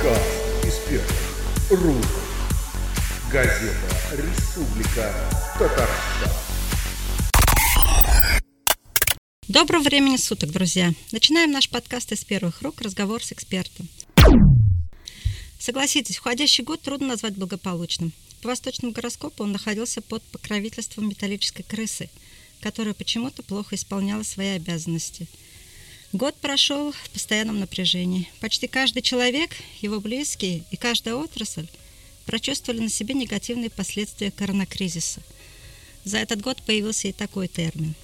Подкаст из первых. Газета «Республика Татарстан». Доброго времени суток, друзья! Начинаем наш подкаст из первых рук «Разговор с экспертом». Согласитесь, входящий год трудно назвать благополучным. По восточному гороскопу он находился под покровительством металлической крысы, которая почему-то плохо исполняла свои обязанности – Год прошел в постоянном напряжении. Почти каждый человек, его близкие и каждая отрасль прочувствовали на себе негативные последствия коронакризиса. За этот год появился и такой термин.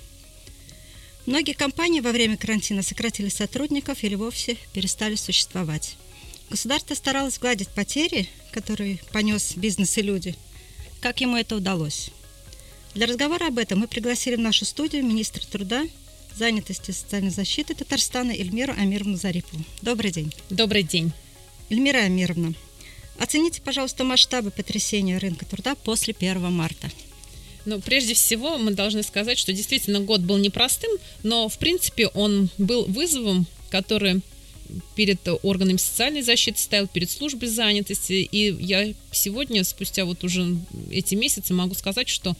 Многие компании во время карантина сократили сотрудников или вовсе перестали существовать. Государство старалось сгладить потери, которые понес бизнес и люди. Как ему это удалось? Для разговора об этом мы пригласили в нашу студию министра труда занятости и социальной защиты Татарстана Эльмиру Амировну Зарипову. Добрый день. Добрый день. Эльмира Амировна, оцените, пожалуйста, масштабы потрясения рынка труда после 1 марта. Ну, прежде всего, мы должны сказать, что действительно год был непростым, но, в принципе, он был вызовом, который перед органами социальной защиты стоял, перед службой занятости. И я сегодня, спустя вот уже эти месяцы, могу сказать, что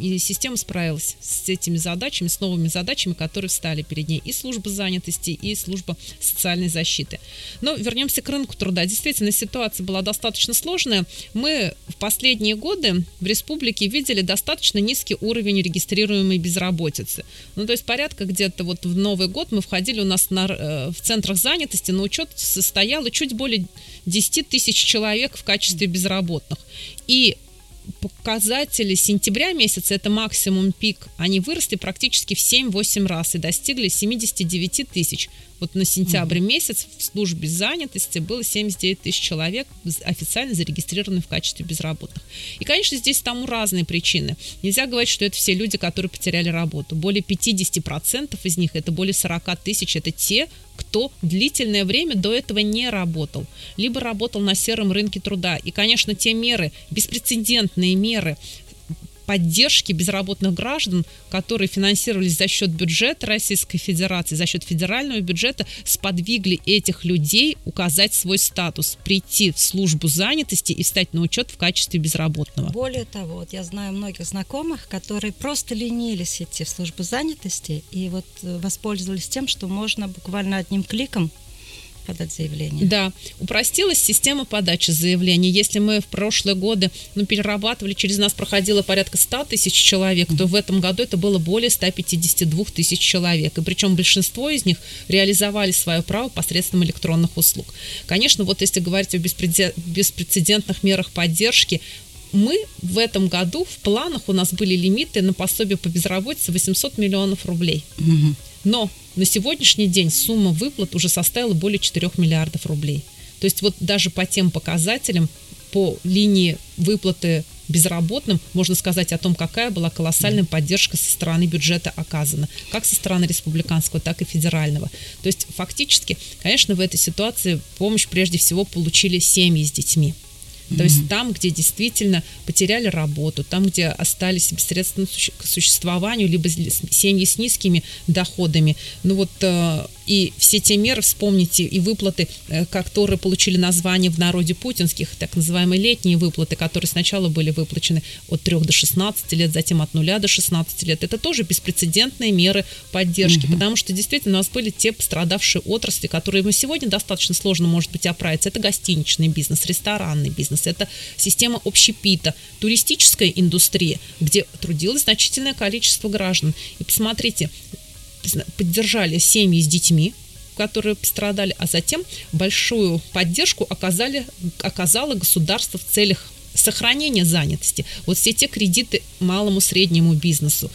и система справилась с этими задачами, с новыми задачами, которые встали перед ней и служба занятости, и служба социальной защиты. Но вернемся к рынку труда. Действительно, ситуация была достаточно сложная. Мы в последние годы в республике видели достаточно низкий уровень регистрируемой безработицы. Ну, то есть порядка где-то вот в Новый год мы входили у нас на, э, в центрах занятости, на учет состояло чуть более 10 тысяч человек в качестве безработных. И показатели сентября месяца, это максимум пик, они выросли практически в 7-8 раз и достигли 79 тысяч. Вот на сентябрь месяц в службе занятости было 79 тысяч человек официально зарегистрированы в качестве безработных. И, конечно, здесь тому разные причины. Нельзя говорить, что это все люди, которые потеряли работу. Более 50% из них, это более 40 тысяч, это те, кто длительное время до этого не работал, либо работал на сером рынке труда. И, конечно, те меры, беспрецедентные меры поддержки безработных граждан, которые финансировались за счет бюджета Российской Федерации, за счет федерального бюджета, сподвигли этих людей указать свой статус, прийти в службу занятости и встать на учет в качестве безработного. Более того, вот я знаю многих знакомых, которые просто ленились идти в службу занятости и вот э, воспользовались тем, что можно буквально одним кликом подать заявление. Да, упростилась система подачи заявлений. Если мы в прошлые годы ну, перерабатывали, через нас проходило порядка 100 тысяч человек, то в этом году это было более 152 тысяч человек. И причем большинство из них реализовали свое право посредством электронных услуг. Конечно, вот если говорить о беспрецедентных мерах поддержки, мы в этом году в планах у нас были лимиты на пособие по безработице 800 миллионов рублей. Угу. Но на сегодняшний день сумма выплат уже составила более 4 миллиардов рублей. То есть вот даже по тем показателям, по линии выплаты безработным, можно сказать о том, какая была колоссальная поддержка со стороны бюджета оказана, как со стороны республиканского, так и федерального. То есть фактически, конечно, в этой ситуации помощь прежде всего получили семьи с детьми. То есть там, где действительно потеряли работу, там, где остались без средств к существованию, либо семьи с низкими доходами. Ну вот э, и все те меры, вспомните, и выплаты, э, которые получили название в народе путинских, так называемые летние выплаты, которые сначала были выплачены от 3 до 16 лет, затем от 0 до 16 лет. Это тоже беспрецедентные меры поддержки, угу. потому что действительно у нас были те пострадавшие отрасли, которые мы сегодня достаточно сложно, может быть, оправиться. Это гостиничный бизнес, ресторанный бизнес, это система общепита, туристическая индустрия, где трудилось значительное количество граждан. И посмотрите, поддержали семьи с детьми, которые пострадали, а затем большую поддержку оказали, оказало государство в целях сохранения занятости. Вот все те кредиты малому среднему бизнесу,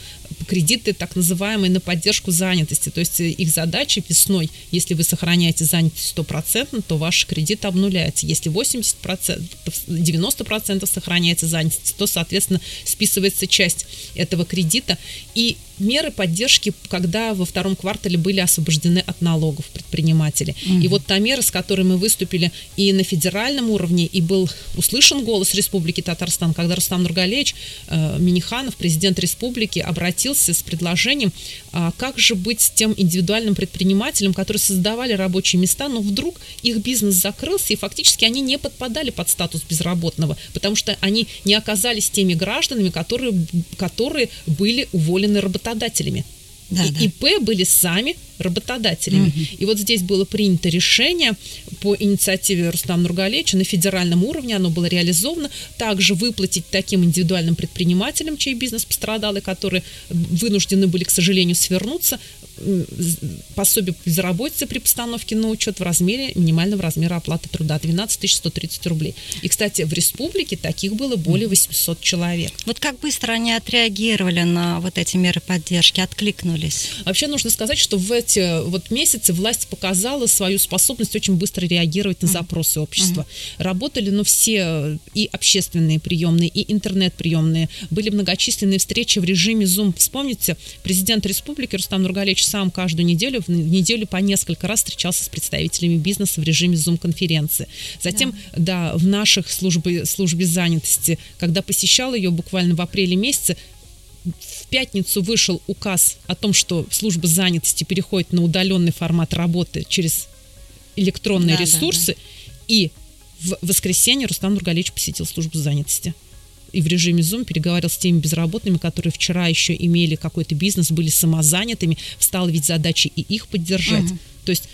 кредиты так называемые на поддержку занятости. То есть э, их задача весной, если вы сохраняете занятость стопроцентно, то ваш кредит обнуляется. Если 80%, 90% сохраняется занятость, то, соответственно, списывается часть этого кредита. И меры поддержки, когда во втором квартале были освобождены от налогов предприниматели. Угу. И вот та мера, с которой мы выступили и на федеральном уровне, и был услышан голос Республики Татарстан, когда Рустам Нургалевич э, Миниханов, президент республики, обратился с предложением, а как же быть с тем индивидуальным предпринимателем, которые создавали рабочие места, но вдруг их бизнес закрылся, и фактически они не подпадали под статус безработного, потому что они не оказались теми гражданами, которые, которые были уволены работодателями. Да, и да. ИП были сами работодателями. Угу. И вот здесь было принято решение по инициативе Рустама Нургалевича на федеральном уровне, оно было реализовано, также выплатить таким индивидуальным предпринимателям, чей бизнес пострадал и которые вынуждены были, к сожалению, свернуться, пособие по безработице при постановке на учет в размере минимального размера оплаты труда 12 130 рублей. И, кстати, в республике таких было более 800 человек. Вот как быстро они отреагировали на вот эти меры поддержки, откликнулись? Вообще нужно сказать, что в эти вот месяцы власть показала свою способность очень быстро реагировать на запросы общества. Работали, ну, все и общественные приемные, и интернет-приемные. Были многочисленные встречи в режиме Zoom. Вспомните, президент республики Рустам Нургалевич сам каждую неделю, в неделю по несколько раз встречался с представителями бизнеса в режиме Zoom-конференции. Затем, да, да в наших службе, службе занятости, когда посещал ее буквально в апреле месяце, в пятницу вышел указ о том, что служба занятости переходит на удаленный формат работы через электронные да, ресурсы, да, да. и в воскресенье Рустам Нургалевич посетил службу занятости и в режиме Zoom переговорил с теми безработными, которые вчера еще имели какой-то бизнес, были самозанятыми, встала ведь задача и их поддержать. Угу. То есть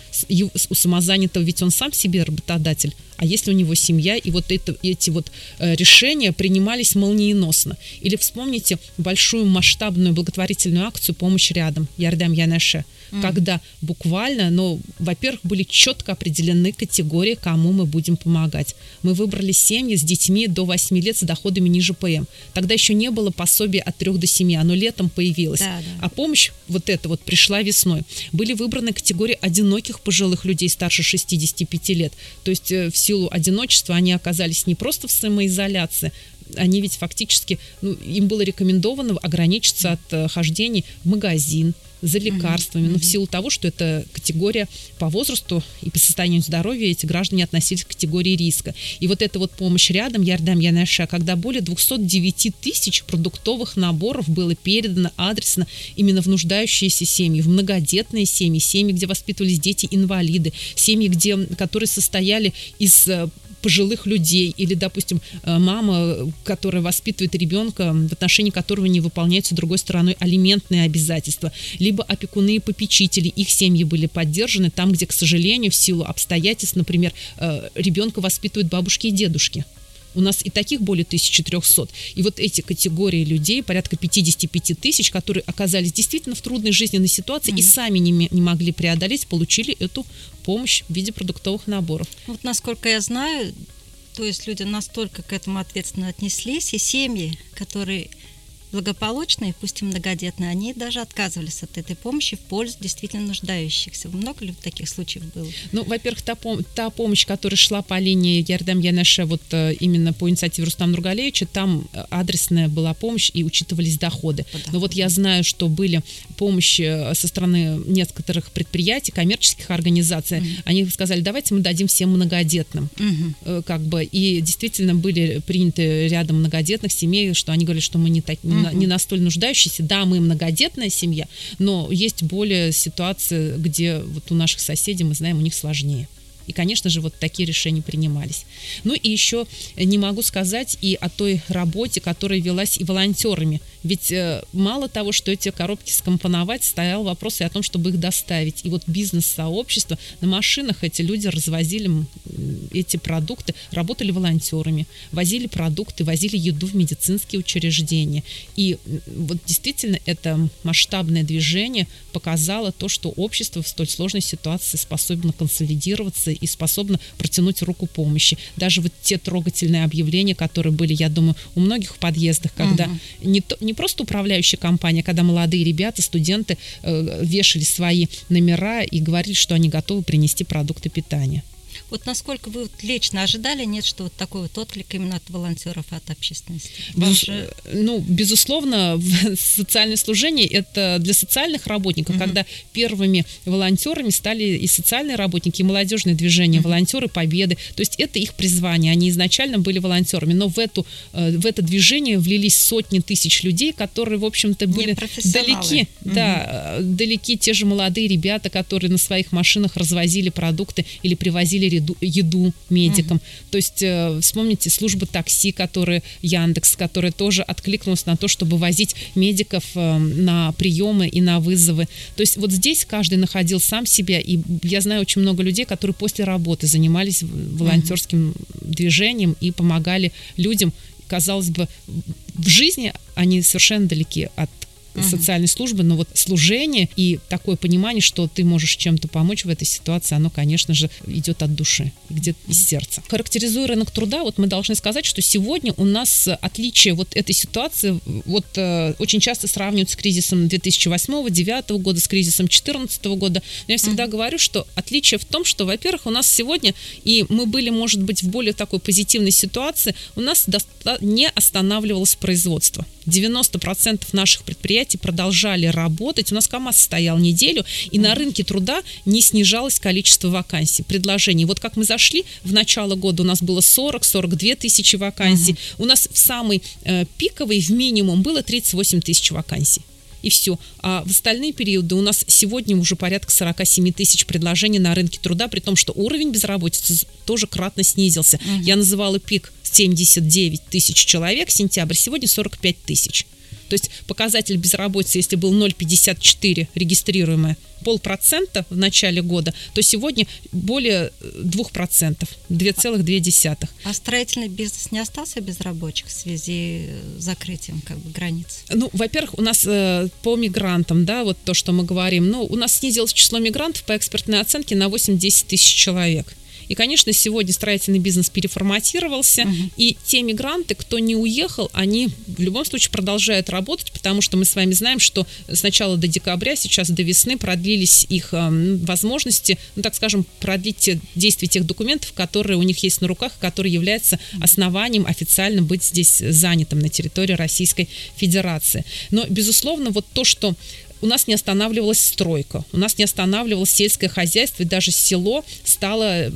у самозанятого ведь он сам себе работодатель, а если у него семья, и вот это, эти вот э, решения принимались молниеносно. Или вспомните большую масштабную благотворительную акцию «Помощь рядом» Ярдам Янеше – mm. когда буквально, ну, во-первых, были четко определены категории, кому мы будем помогать. Мы выбрали семьи с детьми до 8 лет с доходами ниже ПМ. Тогда еще не было пособия от 3 до 7, оно летом появилось. Да, да. А помощь вот эта вот пришла весной. Были выбраны категории одиноких пожилых людей старше 65 лет. То есть э, в силу одиночества они оказались не просто в самоизоляции, они ведь фактически, ну, им было рекомендовано ограничиться от э, хождений в магазин, за лекарствами, mm-hmm. но в силу того, что это категория по возрасту и по состоянию здоровья эти граждане относились к категории риска. И вот эта вот помощь рядом, Ярдам Янаша, когда более 209 тысяч продуктовых наборов было передано адресно именно в нуждающиеся семьи, в многодетные семьи, семьи, где воспитывались дети-инвалиды, семьи, где, которые состояли из э, пожилых людей или, допустим, э, мама, которая воспитывает ребенка, в отношении которого не выполняются другой стороной алиментные обязательства, либо опекуны и попечители, их семьи были поддержаны там, где, к сожалению, в силу обстоятельств, например, э, ребенка воспитывают бабушки и дедушки. У нас и таких более 1300. И вот эти категории людей, порядка 55 тысяч, которые оказались действительно в трудной жизненной ситуации mm-hmm. и сами не, не могли преодолеть, получили эту помощь в виде продуктовых наборов. Вот насколько я знаю, то есть люди настолько к этому ответственно отнеслись, и семьи, которые благополучные, пусть и многодетные, они даже отказывались от этой помощи в пользу действительно нуждающихся. Много ли таких случаев было? Ну, во-первых, та, пом- та помощь, которая шла по линии Ярдам Янаше, вот э, именно по инициативе Рустам Нургалевича, там э, адресная была помощь и учитывались доходы. доходы. Но вот я знаю, что были помощи э, со стороны некоторых предприятий, коммерческих организаций. Mm-hmm. Они сказали, давайте мы дадим всем многодетным. Mm-hmm. Как бы, и действительно были приняты рядом многодетных семей, что они говорили, что мы не, так, mm-hmm. Не настолько нуждающиеся. Да, мы многодетная семья, но есть более ситуации, где вот у наших соседей, мы знаем, у них сложнее. И, конечно же, вот такие решения принимались. Ну и еще не могу сказать и о той работе, которая велась и волонтерами. Ведь э, мало того, что эти коробки скомпоновать, стоял вопрос и о том, чтобы их доставить. И вот бизнес-сообщество, на машинах эти люди развозили эти продукты, работали волонтерами, возили продукты, возили еду в медицинские учреждения. И вот действительно это масштабное движение показало то, что общество в столь сложной ситуации способно консолидироваться и способно протянуть руку помощи. Даже вот те трогательные объявления, которые были, я думаю, у многих в подъездах, когда угу. не, то, не просто управляющая компания, когда молодые ребята, студенты э, вешали свои номера и говорили, что они готовы принести продукты питания. Вот насколько вы вот лично ожидали, нет, что вот такой вот отклик именно от волонтеров, от общественности? Без, же... Ну, безусловно, социальное служение это для социальных работников, угу. когда первыми волонтерами стали и социальные работники, и молодежные движения, угу. волонтеры Победы. То есть это их призвание. Они изначально были волонтерами, но в, эту, э, в это движение влились сотни тысяч людей, которые, в общем-то, были далеки. Угу. Да, э, далеки те же молодые ребята, которые на своих машинах развозили продукты или привозили еду, еду медикам. Угу. То есть э, вспомните службы такси, которые Яндекс, которая тоже откликнулась на то, чтобы возить медиков на приемы и на вызовы. То есть вот здесь каждый находил сам себя, и я знаю очень много людей, которые после работы занимались волонтерским угу. движением и помогали людям казалось бы, в жизни они совершенно далеки от угу. социальной службы, но вот служение и такое понимание, что ты можешь чем-то помочь в этой ситуации, оно, конечно же, идет от души, где-то из сердца. Характеризуя рынок труда, вот мы должны сказать, что сегодня у нас отличие вот этой ситуации, вот э, очень часто сравнивают с кризисом 2008-2009 года, с кризисом 2014 года. Но я всегда угу. говорю, что отличие в том, что, во-первых, у нас сегодня, и мы были, может быть, в более такой позитивной ситуации, у нас не останавливалось производство. 90% наших предприятий продолжали работать. У нас КАМАЗ стоял неделю, и на рынке труда не снижалось количество вакансий, предложений. Вот как мы зашли в начало года, у нас было 40-42 тысячи вакансий. Угу. У нас в самый э, пиковый, в минимум, было 38 тысяч вакансий и все. А в остальные периоды у нас сегодня уже порядка 47 тысяч предложений на рынке труда, при том, что уровень безработицы тоже кратно снизился. Угу. Я называла пик 79 тысяч человек, сентябрь, сегодня 45 тысяч. То есть показатель безработицы, если был 0,54 регистрируемое, полпроцента в начале года, то сегодня более 2%, 2,2. А строительный бизнес не остался без рабочих в связи с закрытием как бы, границ? Ну, во-первых, у нас э, по мигрантам, да, вот то, что мы говорим, ну, у нас снизилось число мигрантов по экспертной оценке на 8-10 тысяч человек. И, конечно, сегодня строительный бизнес переформатировался, угу. и те мигранты, кто не уехал, они в любом случае продолжают работать, потому что мы с вами знаем, что сначала до декабря, сейчас до весны продлились их э, возможности, ну, так скажем, продлить действие тех документов, которые у них есть на руках, которые являются основанием официально быть здесь занятым на территории Российской Федерации. Но, безусловно, вот то, что у нас не останавливалась стройка, у нас не останавливалось сельское хозяйство, и даже село стало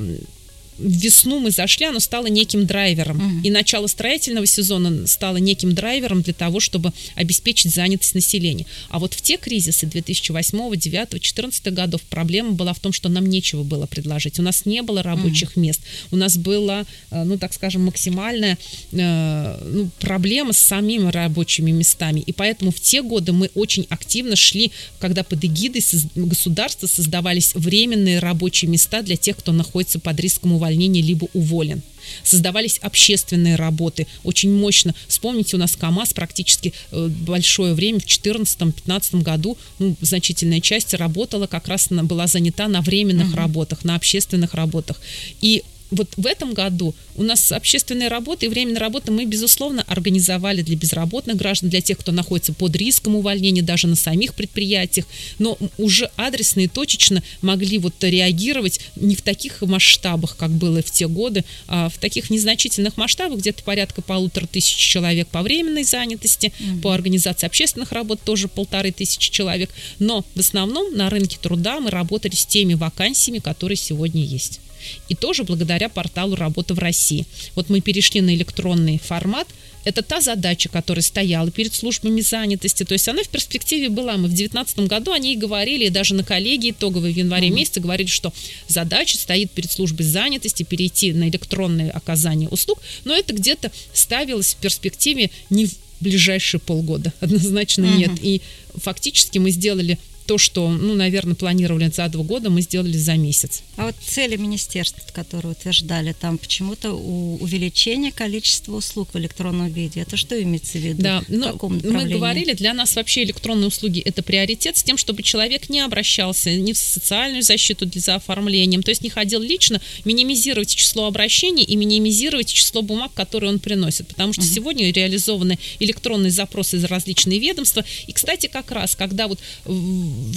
весну мы зашли, оно стало неким драйвером. Угу. И начало строительного сезона стало неким драйвером для того, чтобы обеспечить занятость населения. А вот в те кризисы 2008, 2009, 2014 годов проблема была в том, что нам нечего было предложить. У нас не было рабочих угу. мест. У нас была, э, ну так скажем, максимальная э, ну, проблема с самими рабочими местами. И поэтому в те годы мы очень активно шли, когда под эгидой государства создавались временные рабочие места для тех, кто находится под риском увольнения, либо уволен создавались общественные работы очень мощно. Вспомните, у нас КАМАЗ практически э, большое время, в 2014-2015 году, ну, значительная часть работала, как раз была занята на временных uh-huh. работах, на общественных работах. И вот в этом году у нас общественные работы и временные работы мы, безусловно, организовали для безработных граждан, для тех, кто находится под риском увольнения, даже на самих предприятиях, но уже адресно и точечно могли вот реагировать не в таких масштабах, как было в те годы, а в таких незначительных масштабах, где-то порядка полутора тысяч человек по временной занятости, mm-hmm. по организации общественных работ тоже полторы тысячи человек, но в основном на рынке труда мы работали с теми вакансиями, которые сегодня есть. И тоже благодаря порталу «Работа в России». Вот мы перешли на электронный формат, это та задача, которая стояла перед службами занятости. То есть она в перспективе была. Мы в 2019 году о ней говорили, и даже на коллегии итоговой в январе mm-hmm. месяце говорили, что задача стоит перед службой занятости перейти на электронное оказание услуг, но это где-то ставилось в перспективе не в ближайшие полгода. Однозначно mm-hmm. нет. И фактически мы сделали то, что, ну, наверное, планировали за два года, мы сделали за месяц. А вот цели министерств, которые утверждали, там почему-то увеличение количества услуг в электронном виде. Это что имеется в виду? Да, ну, мы говорили, для нас вообще электронные услуги это приоритет с тем, чтобы человек не обращался ни в социальную защиту за оформлением, то есть не ходил лично, минимизировать число обращений и минимизировать число бумаг, которые он приносит, потому что uh-huh. сегодня реализованы электронные запросы из различных ведомства. И, кстати, как раз, когда вот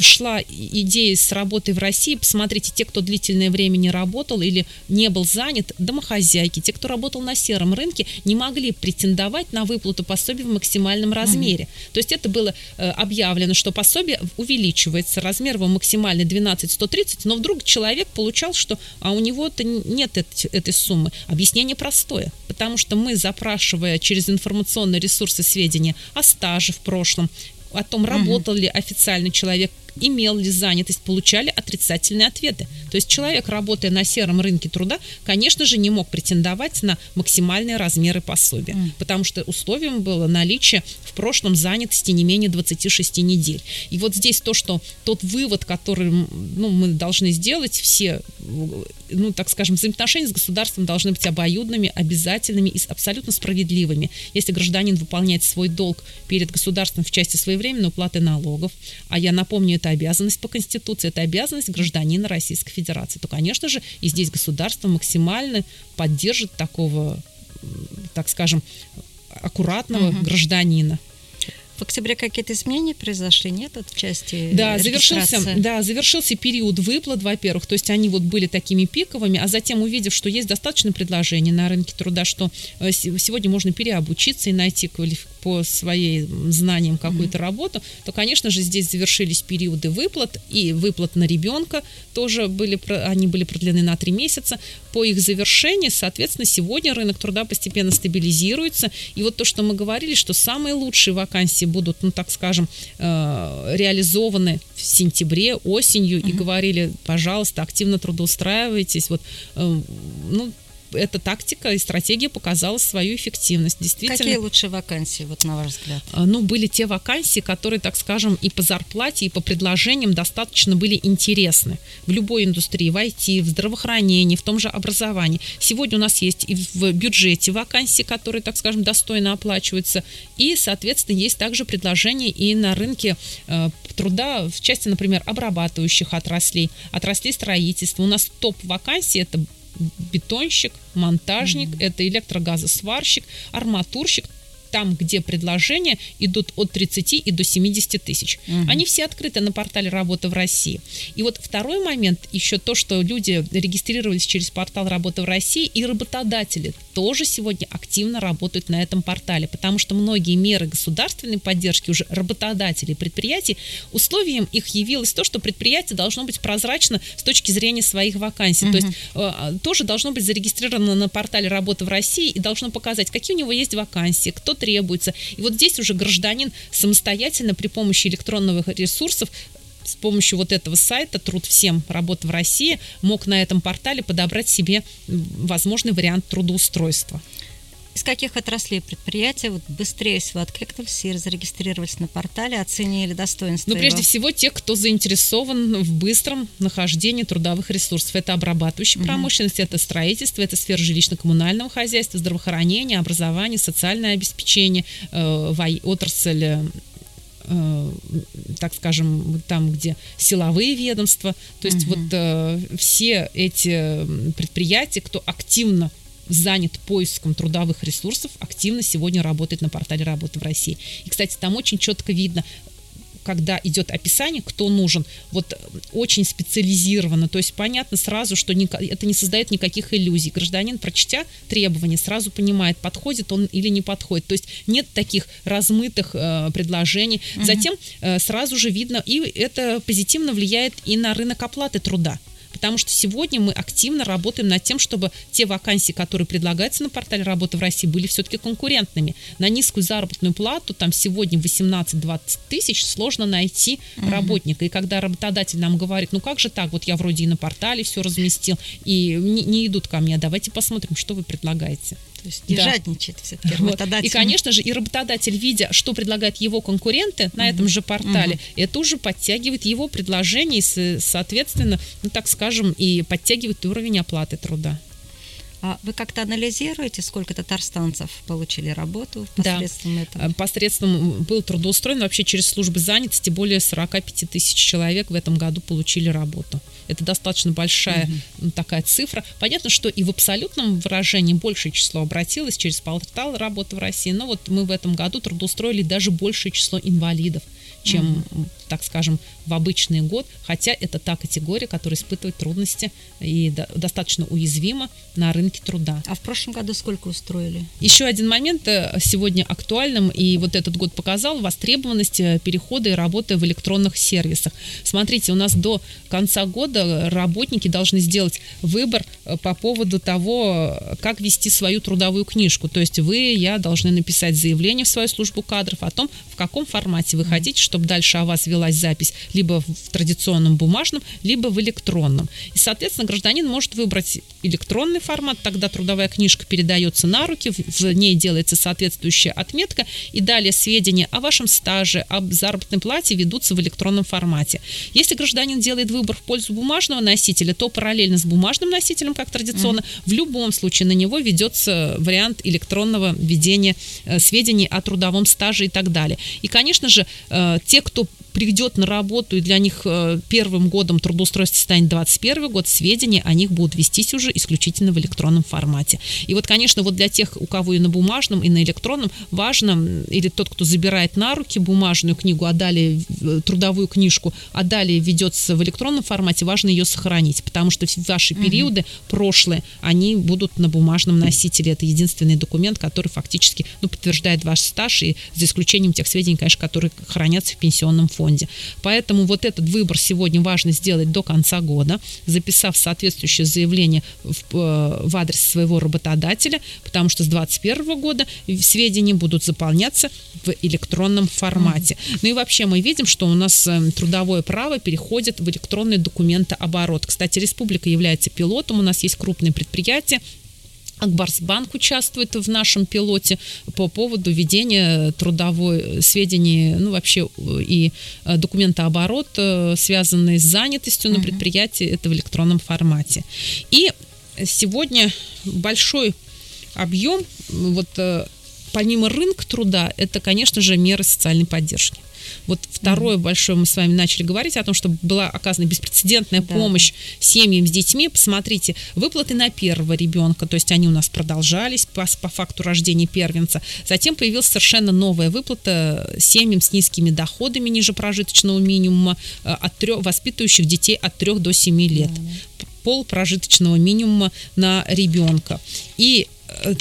шла идея с работой в России, посмотрите, те, кто длительное время не работал или не был занят, домохозяйки, те, кто работал на сером рынке, не могли претендовать на выплату пособия в максимальном размере. Mm-hmm. То есть это было э, объявлено, что пособие увеличивается, размер его максимальный 12 130, но вдруг человек получал, что а у него-то нет этой, этой суммы. Объяснение простое, потому что мы, запрашивая через информационные ресурсы сведения о стаже в прошлом, о том, работал ли официальный человек имел ли занятость, получали отрицательные ответы. То есть человек, работая на сером рынке труда, конечно же, не мог претендовать на максимальные размеры пособия, mm. потому что условием было наличие в прошлом занятости не менее 26 недель. И вот здесь то, что тот вывод, который ну, мы должны сделать, все, ну, так скажем, взаимоотношения с государством должны быть обоюдными, обязательными и абсолютно справедливыми. Если гражданин выполняет свой долг перед государством в части своевременной уплаты налогов, а я напомню, это обязанность по Конституции, это обязанность гражданина Российской Федерации, то, конечно же, и здесь государство максимально поддержит такого, так скажем, аккуратного угу. гражданина. В октябре какие-то изменения произошли, нет, вот в части Да, завершился, да, завершился период выплат, во-первых, то есть они вот были такими пиковыми, а затем, увидев, что есть достаточно предложений на рынке труда, что э, сегодня можно переобучиться и найти квалификацию по своим знаниям какую-то mm-hmm. работу, то, конечно же, здесь завершились периоды выплат, и выплат на ребенка тоже были, они были продлены на три месяца. По их завершении, соответственно, сегодня рынок труда постепенно стабилизируется. И вот то, что мы говорили, что самые лучшие вакансии будут, ну, так скажем, э, реализованы в сентябре, осенью, mm-hmm. и говорили, пожалуйста, активно трудоустраивайтесь. Вот, э, ну, эта тактика и стратегия показала свою эффективность. Действительно. Какие лучшие вакансии, вот на ваш взгляд? А, ну, были те вакансии, которые, так скажем, и по зарплате, и по предложениям достаточно были интересны. В любой индустрии, в IT, в здравоохранении, в том же образовании. Сегодня у нас есть и в бюджете вакансии, которые, так скажем, достойно оплачиваются, и, соответственно, есть также предложения и на рынке э, труда в части, например, обрабатывающих отраслей, отраслей строительства. У нас топ вакансий это бетонщик, монтажник, mm-hmm. это электрогазосварщик, арматурщик, там, где предложения идут от 30 и до 70 тысяч. Угу. Они все открыты на портале «Работа в России». И вот второй момент, еще то, что люди регистрировались через портал «Работа в России», и работодатели тоже сегодня активно работают на этом портале, потому что многие меры государственной поддержки уже работодателей предприятий, условием их явилось то, что предприятие должно быть прозрачно с точки зрения своих вакансий. Угу. То есть э, тоже должно быть зарегистрировано на портале «Работа в России» и должно показать, какие у него есть вакансии, кто требуется. И вот здесь уже гражданин самостоятельно при помощи электронных ресурсов с помощью вот этого сайта «Труд всем. Работа в России» мог на этом портале подобрать себе возможный вариант трудоустройства. Из каких отраслей предприятия вот быстрее всего откликнулись и зарегистрировались на портале, оценили достоинство Ну, прежде всего, те, кто заинтересован в быстром нахождении трудовых ресурсов. Это обрабатывающая угу. промышленность, это строительство, это сфера жилищно-коммунального хозяйства, здравоохранения, образования, социальное обеспечение, э, отрасль э, так скажем, там, где силовые ведомства. То есть угу. вот э, все эти предприятия, кто активно занят поиском трудовых ресурсов, активно сегодня работает на портале работы в России. И, кстати, там очень четко видно, когда идет описание, кто нужен, вот очень специализированно, то есть понятно сразу, что это не создает никаких иллюзий. Гражданин, прочтя требования, сразу понимает, подходит он или не подходит. То есть нет таких размытых э, предложений. Угу. Затем э, сразу же видно, и это позитивно влияет и на рынок оплаты труда потому что сегодня мы активно работаем над тем, чтобы те вакансии, которые предлагаются на портале работы в России, были все-таки конкурентными. На низкую заработную плату, там сегодня 18-20 тысяч, сложно найти угу. работника. И когда работодатель нам говорит, ну как же так, вот я вроде и на портале все разместил, и не, не идут ко мне, давайте посмотрим, что вы предлагаете. То есть не да. жадничает все-таки работодатель. И, конечно же, и работодатель, видя, что предлагают его конкуренты на этом же портале, это уже подтягивает его предложение и, соответственно, ну так скажем, и подтягивает уровень оплаты труда. А вы как-то анализируете, сколько татарстанцев получили работу посредством да. этого? Посредством был трудоустроен вообще через службы занятости более 45 тысяч человек в этом году получили работу. Это достаточно большая угу. такая цифра. Понятно, что и в абсолютном выражении большее число обратилось через портал работы в России, но вот мы в этом году трудоустроили даже большее число инвалидов чем угу. Так скажем, в обычный год, хотя это та категория, которая испытывает трудности и достаточно уязвима на рынке труда. А в прошлом году сколько устроили? Еще один момент э, сегодня актуальным, и вот этот год показал востребованность э, перехода и работы в электронных сервисах. Смотрите, у нас до конца года работники должны сделать выбор э, по поводу того, как вести свою трудовую книжку. То есть вы, я должны написать заявление в свою службу кадров о том, в каком формате вы хотите, чтобы дальше о вас велась запись либо в традиционном бумажном, либо в электронном. И, соответственно, гражданин может выбрать электронный формат, тогда трудовая книжка передается на руки, в ней делается соответствующая отметка, и далее сведения о вашем стаже, об заработной плате ведутся в электронном формате. Если гражданин делает выбор в пользу бумажного носителя, то параллельно с бумажным носителем, как традиционно, mm-hmm. в любом случае на него ведется вариант электронного ведения э, сведений о трудовом стаже и так далее. И, конечно же, э, те, кто приведет на работу, и для них э, первым годом трудоустройства станет 21 год, сведения о них будут вестись уже исключительно в электронном формате. И вот, конечно, вот для тех, у кого и на бумажном, и на электронном, важно, или тот, кто забирает на руки бумажную книгу, а далее э, трудовую книжку, а далее ведется в электронном формате, важно ее сохранить, потому что ваши периоды угу. прошлые, они будут на бумажном носителе. Это единственный документ, который фактически ну, подтверждает ваш стаж, и за исключением тех сведений, конечно, которые хранятся в пенсионном фонде фонде. Поэтому вот этот выбор сегодня важно сделать до конца года, записав соответствующее заявление в, э, в адрес своего работодателя, потому что с 2021 года сведения будут заполняться в электронном формате. Mm-hmm. Ну и вообще мы видим, что у нас э, трудовое право переходит в электронный документооборот. Кстати, республика является пилотом, у нас есть крупные предприятия, Акбарсбанк участвует в нашем пилоте по поводу ведения трудовой сведений, ну вообще и э, документооборот, э, связанный с занятостью на предприятии, это в электронном формате. И сегодня большой объем, вот э, помимо рынка труда, это, конечно же, меры социальной поддержки. Вот второе mm-hmm. большое, мы с вами начали говорить о том, что была оказана беспрецедентная да. помощь семьям с детьми. Посмотрите, выплаты на первого ребенка, то есть они у нас продолжались по, по факту рождения первенца. Затем появилась совершенно новая выплата семьям с низкими доходами ниже прожиточного минимума, э, от трех, воспитывающих детей от 3 до 7 лет. Mm-hmm. Пол прожиточного минимума на ребенка. И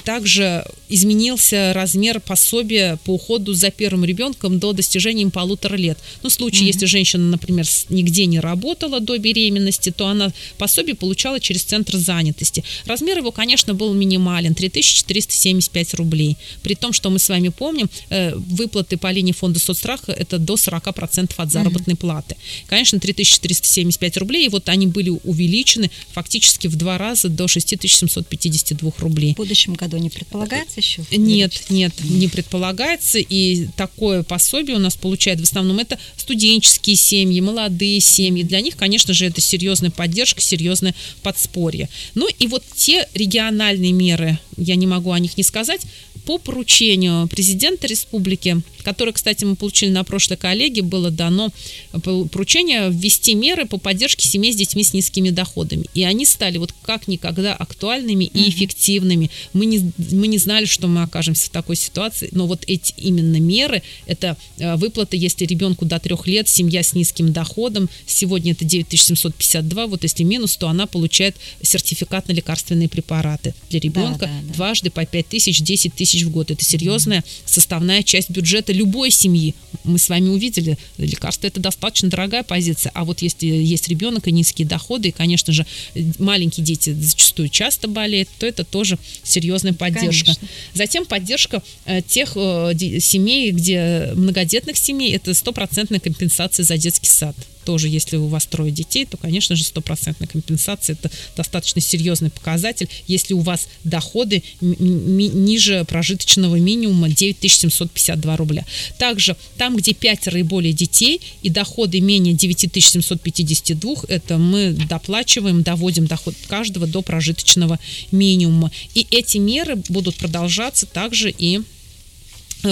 также изменился размер пособия по уходу за первым ребенком до достижения им полутора лет. Ну, в случае, mm-hmm. если женщина, например, нигде не работала до беременности, то она пособие получала через центр занятости. Размер его, конечно, был минимален, 3475 рублей. При том, что мы с вами помним, э, выплаты по линии фонда соцстраха это до 40% от заработной mm-hmm. платы. Конечно, 3475 рублей, и вот они были увеличены фактически в два раза до 6752 рублей. В будущем году не предполагается еще? Нет, нет, не предполагается. И такое пособие у нас получает в основном это студенческие семьи, молодые семьи. Для них, конечно же, это серьезная поддержка, серьезное подспорье. Ну и вот те региональные меры, я не могу о них не сказать, по поручению президента республики, которое, кстати, мы получили на прошлой коллеге, было дано поручение ввести меры по поддержке семей с детьми с низкими доходами. И они стали вот как никогда актуальными и эффективными. Мы не, мы не знали, что мы окажемся в такой ситуации, но вот эти именно меры, это э, выплата, если ребенку до трех лет, семья с низким доходом, сегодня это 9752, вот если минус, то она получает сертификат на лекарственные препараты для ребенка да, да, да. дважды по 5 тысяч, 10 тысяч тысяч в год. Это серьезная составная часть бюджета любой семьи. Мы с вами увидели, лекарство это достаточно дорогая позиция. А вот если есть ребенок и низкие доходы, и, конечно же, маленькие дети зачастую часто болеют, то это тоже серьезная поддержка. Конечно. Затем поддержка э, тех э, семей, где многодетных семей, это стопроцентная компенсация за детский сад тоже, если у вас трое детей, то, конечно же, стопроцентная компенсация – это достаточно серьезный показатель. Если у вас доходы ниже прожиточного минимума 9752 рубля. Также там, где пятеро и более детей и доходы менее 9752, это мы доплачиваем, доводим доход каждого до прожиточного минимума. И эти меры будут продолжаться также и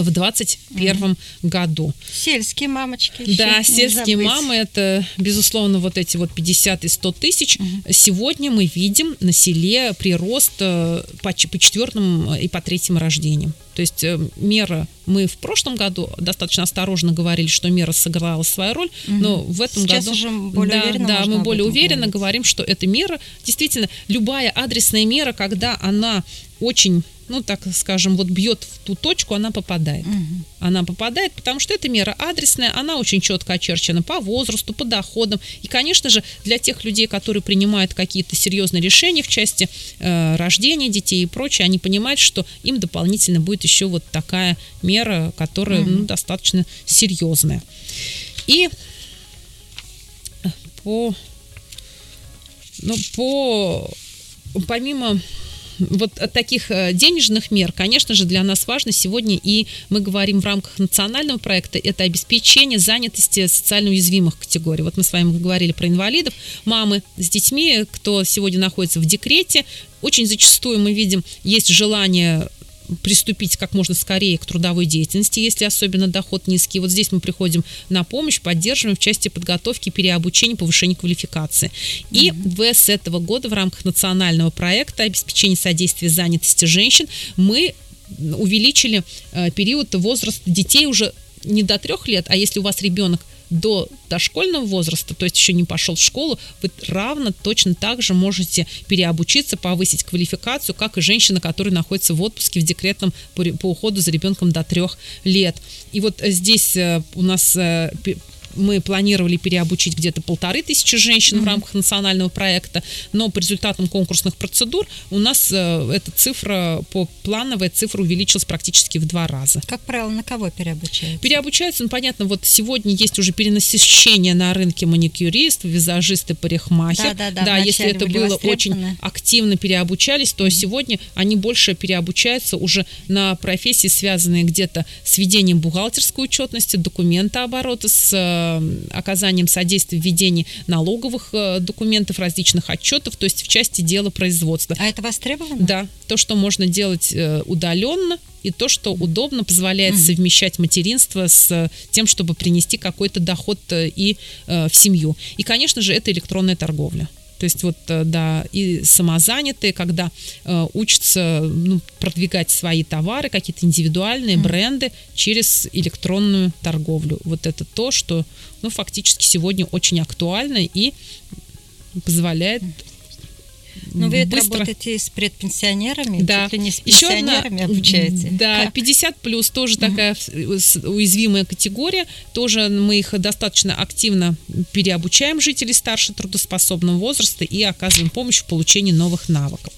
в 2021 угу. году. Сельские мамочки. Да, сельские мамы это, безусловно, вот эти вот 50 и 100 тысяч. Угу. Сегодня мы видим на селе прирост э, по, по четвертому и по третьему рождениям. То есть э, мера, мы в прошлом году достаточно осторожно говорили, что мера сыграла свою роль, угу. но в этом Сейчас году... уже более да, уверенно да, мы более уверенно говорить. говорим, что эта мера, действительно, любая адресная мера, когда она очень ну, так скажем, вот бьет в ту точку, она попадает. Угу. Она попадает, потому что эта мера адресная, она очень четко очерчена по возрасту, по доходам. И, конечно же, для тех людей, которые принимают какие-то серьезные решения в части э, рождения детей и прочее, они понимают, что им дополнительно будет еще вот такая мера, которая угу. ну, достаточно серьезная. И по, ну, по помимо вот таких э, денежных мер, конечно же, для нас важно. Сегодня, и мы говорим в рамках национального проекта, это обеспечение занятости социально уязвимых категорий. Вот мы с вами говорили про инвалидов, мамы с детьми, кто сегодня находится в декрете, очень зачастую мы видим, есть желание приступить как можно скорее к трудовой деятельности, если особенно доход низкий. Вот здесь мы приходим на помощь, поддерживаем в части подготовки, переобучения, повышения квалификации. И mm-hmm. в с этого года в рамках национального проекта обеспечения содействия занятости женщин мы увеличили э, период возраста детей уже не до трех лет, а если у вас ребенок до дошкольного возраста, то есть еще не пошел в школу, вы равно точно так же можете переобучиться, повысить квалификацию, как и женщина, которая находится в отпуске в декретном по, по уходу за ребенком до трех лет. И вот здесь э, у нас э, мы планировали переобучить где-то полторы тысячи женщин mm-hmm. в рамках национального проекта, но по результатам конкурсных процедур у нас э, эта цифра, по плановая цифра увеличилась практически в два раза. Как правило, на кого переобучаются? Переобучаются, ну, понятно, вот сегодня есть уже перенасыщение на рынке маникюрист, визажисты, парикмахер. Да, да, да. да если это было очень активно переобучались, то mm-hmm. сегодня они больше переобучаются уже на профессии, связанные где-то с ведением бухгалтерской учетности, документа оборота, с Э, оказанием содействия в ведении налоговых э, документов, различных отчетов, то есть в части дела производства. А это востребовано? Да, то, что можно делать э, удаленно, и то, что удобно позволяет совмещать материнство с тем, чтобы принести какой-то доход и э, в семью. И, конечно же, это электронная торговля. То есть вот, э, да, и самозанятые, когда э, учатся ну, продвигать свои товары, какие-то индивидуальные mm. бренды через электронную торговлю. Вот это то, что, ну, фактически сегодня очень актуально и позволяет ну, вы быстро... работаете с предпенсионерами, да. чуть ли не с пенсионерами Еще одна, обучаете. Да, как? 50 плюс тоже угу. такая уязвимая категория. Тоже мы их достаточно активно переобучаем жителей старше трудоспособного возраста и оказываем помощь в получении новых навыков.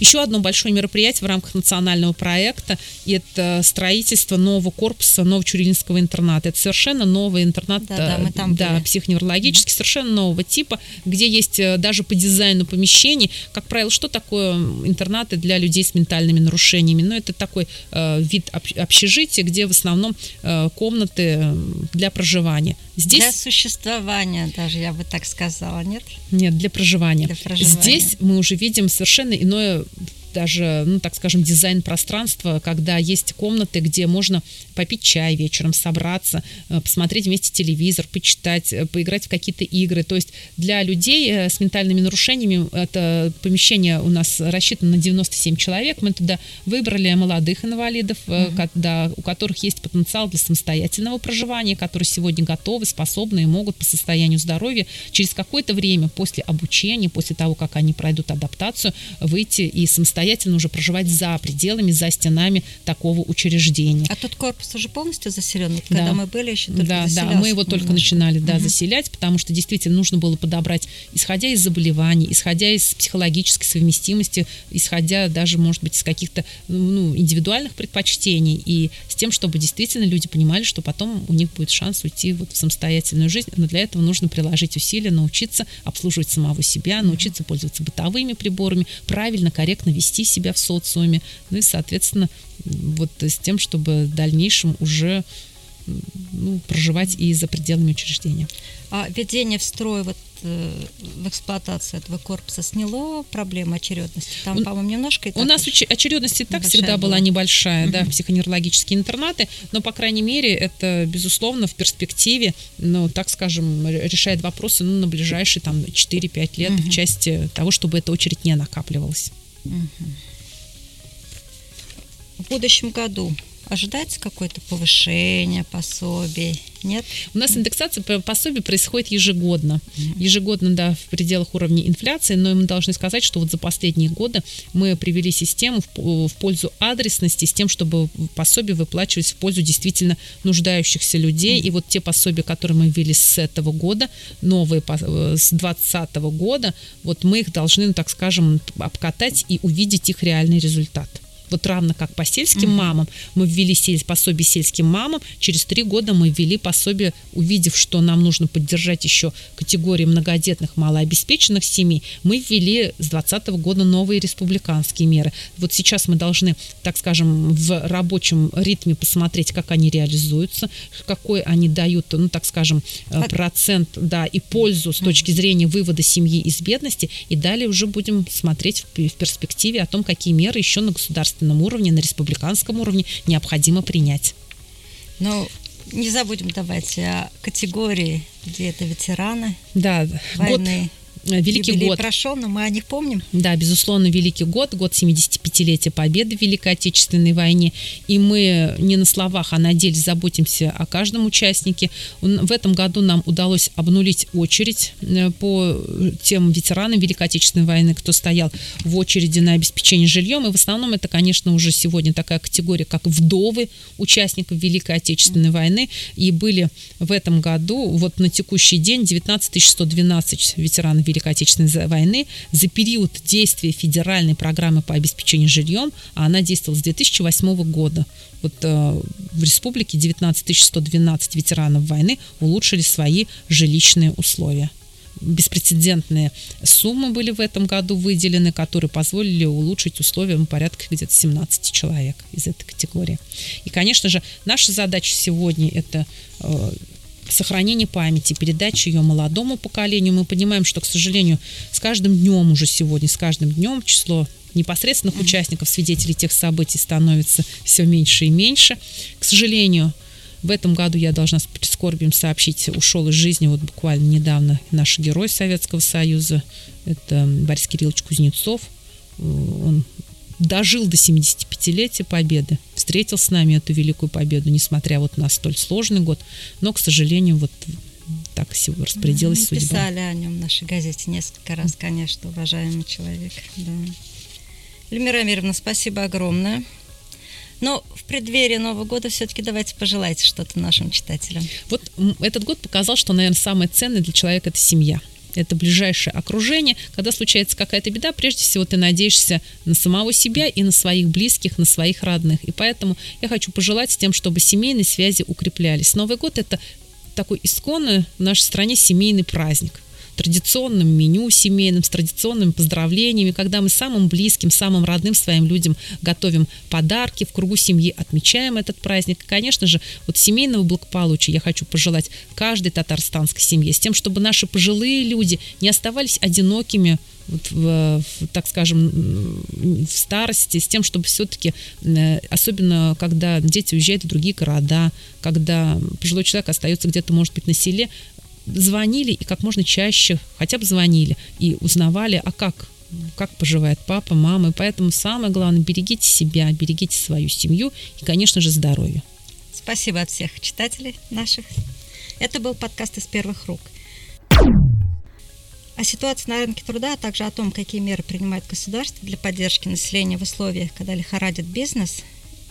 Еще одно большое мероприятие в рамках национального проекта – это строительство нового корпуса Новочурилинского интерната. Это совершенно новый интернат, да, да, мы там да психоневрологический, mm-hmm. совершенно нового типа, где есть э, даже по дизайну помещений, как правило, что такое интернаты для людей с ментальными нарушениями? Ну, это такой э, вид общежития, где в основном э, комнаты для проживания. Здесь... Для существования даже, я бы так сказала, нет? Нет, для проживания. Для проживания. Здесь мы уже видим совершенно иное даже, ну, так скажем, дизайн пространства, когда есть комнаты, где можно попить чай вечером, собраться, э, посмотреть вместе телевизор, почитать, э, поиграть в какие-то игры. То есть для людей э, с ментальными нарушениями это помещение у нас рассчитано на 97 человек. Мы туда выбрали молодых инвалидов, mm-hmm. когда, у которых есть потенциал для самостоятельного проживания, которые сегодня готовы, способны и могут по состоянию здоровья через какое-то время после обучения, после того, как они пройдут адаптацию, выйти и самостоятельно самостоятельно уже проживать за пределами, за стенами такого учреждения. А тот корпус уже полностью заселен? Вот когда мы были, еще только Да, да, мы его только начинали да, угу. заселять, потому что действительно нужно было подобрать, исходя из заболеваний, исходя из психологической совместимости, исходя даже, может быть, из каких-то ну, индивидуальных предпочтений, и с тем, чтобы действительно люди понимали, что потом у них будет шанс уйти вот в самостоятельную жизнь, но для этого нужно приложить усилия, научиться обслуживать самого себя, научиться пользоваться бытовыми приборами, правильно, корректно вести вести себя в социуме, ну и, соответственно, вот с тем, чтобы в дальнейшем уже ну, проживать и за пределами учреждения. А введение в строй вот э, в эксплуатацию этого корпуса сняло проблему очередности? Там, по-моему, немножко и У нас уч- очередность и так всегда была, была небольшая, uh-huh. да, психоневрологические интернаты, но, по крайней мере, это, безусловно, в перспективе, ну, так скажем, решает вопросы ну, на ближайшие там 4-5 лет uh-huh. в части того, чтобы эта очередь не накапливалась. В будущем году ожидается какое-то повышение пособий? Нет? У нас индексация пособий происходит ежегодно. Ежегодно, да, в пределах уровня инфляции, но мы должны сказать, что вот за последние годы мы привели систему в, пользу адресности с тем, чтобы пособия выплачивались в пользу действительно нуждающихся людей. И вот те пособия, которые мы ввели с этого года, новые э, с 2020 года, вот мы их должны, ну, так скажем, обкатать и увидеть их реальный результат. Вот равно как по сельским mm-hmm. мамам. Мы ввели сель, пособие сельским мамам, через три года мы ввели пособие, увидев, что нам нужно поддержать еще категории многодетных малообеспеченных семей, мы ввели с 2020 года новые республиканские меры. Вот сейчас мы должны, так скажем, в рабочем ритме посмотреть, как они реализуются, какой они дают, ну, так скажем, э, процент, да, и пользу с точки зрения вывода семьи из бедности, и далее уже будем смотреть в перспективе о том, какие меры еще на государственном государственном уровне, на республиканском уровне необходимо принять. Ну, не забудем давать категории, где это ветераны да, войны. Год великий Юбилей год. прошел, но мы о них помним. Да, безусловно, Великий год, год 75-летия Победы в Великой Отечественной войне. И мы не на словах, а на деле заботимся о каждом участнике. В этом году нам удалось обнулить очередь э, по тем ветеранам Великой Отечественной войны, кто стоял в очереди на обеспечение жильем. И в основном это, конечно, уже сегодня такая категория, как вдовы участников Великой Отечественной войны. И были в этом году, вот на текущий день, 19 112 ветеранов Великой Отечественной войны за период действия федеральной программы по обеспечению жильем, а она действовала с 2008 года. Вот э, в республике 19 112 ветеранов войны улучшили свои жилищные условия беспрецедентные суммы были в этом году выделены, которые позволили улучшить условия порядка где-то 17 человек из этой категории. И, конечно же, наша задача сегодня это э, сохранение памяти, передача ее молодому поколению. Мы понимаем, что, к сожалению, с каждым днем уже сегодня, с каждым днем число непосредственных участников, свидетелей тех событий становится все меньше и меньше. К сожалению, в этом году я должна с прискорбием сообщить, ушел из жизни вот буквально недавно наш герой Советского Союза, это Борис Кириллович Кузнецов. Он дожил до 75-летия Победы, встретил с нами эту великую победу, несмотря вот на столь сложный год, но, к сожалению, вот так распорядилась Мы судьба. Писали о нем в нашей газете несколько раз, конечно, уважаемый человек. Да. Эльмира Амировна, спасибо огромное. Но в преддверии Нового года все-таки давайте пожелайте что-то нашим читателям. Вот этот год показал, что, наверное, самое ценное для человека – это семья – это ближайшее окружение. Когда случается какая-то беда, прежде всего ты надеешься на самого себя и на своих близких, на своих родных. И поэтому я хочу пожелать тем, чтобы семейные связи укреплялись. Новый год – это такой исконный в нашей стране семейный праздник традиционным меню семейным, с традиционными поздравлениями, когда мы самым близким, самым родным своим людям готовим подарки, в кругу семьи отмечаем этот праздник. И, конечно же, вот семейного благополучия я хочу пожелать каждой татарстанской семье, с тем, чтобы наши пожилые люди не оставались одинокими вот в, в, так скажем, в старости, с тем, чтобы все-таки, э, особенно когда дети уезжают в другие города, когда пожилой человек остается где-то, может быть, на селе, звонили и как можно чаще хотя бы звонили и узнавали, а как как поживает папа, мама. И поэтому самое главное, берегите себя, берегите свою семью и, конечно же, здоровье. Спасибо от всех читателей наших. Это был подкаст из первых рук. О ситуации на рынке труда, а также о том, какие меры принимает государство для поддержки населения в условиях, когда лихорадит бизнес,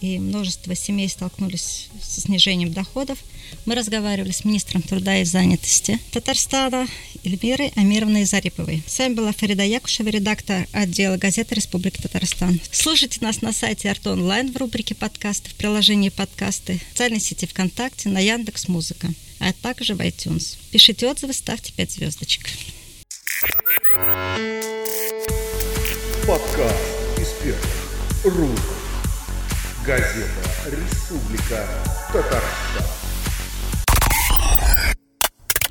и множество семей столкнулись со снижением доходов, мы разговаривали с министром труда и занятости Татарстана Эльмирой Амировной Зариповой. С вами была Фарида Якушева, редактор отдела газеты Республики Татарстан. Слушайте нас на сайте Арто Онлайн в рубрике подкасты, в приложении подкасты, в социальной сети ВКонтакте, на Яндекс Музыка, а также в iTunes. Пишите отзывы, ставьте 5 звездочек. Подкаст рук. Газета «Республика Татарстан».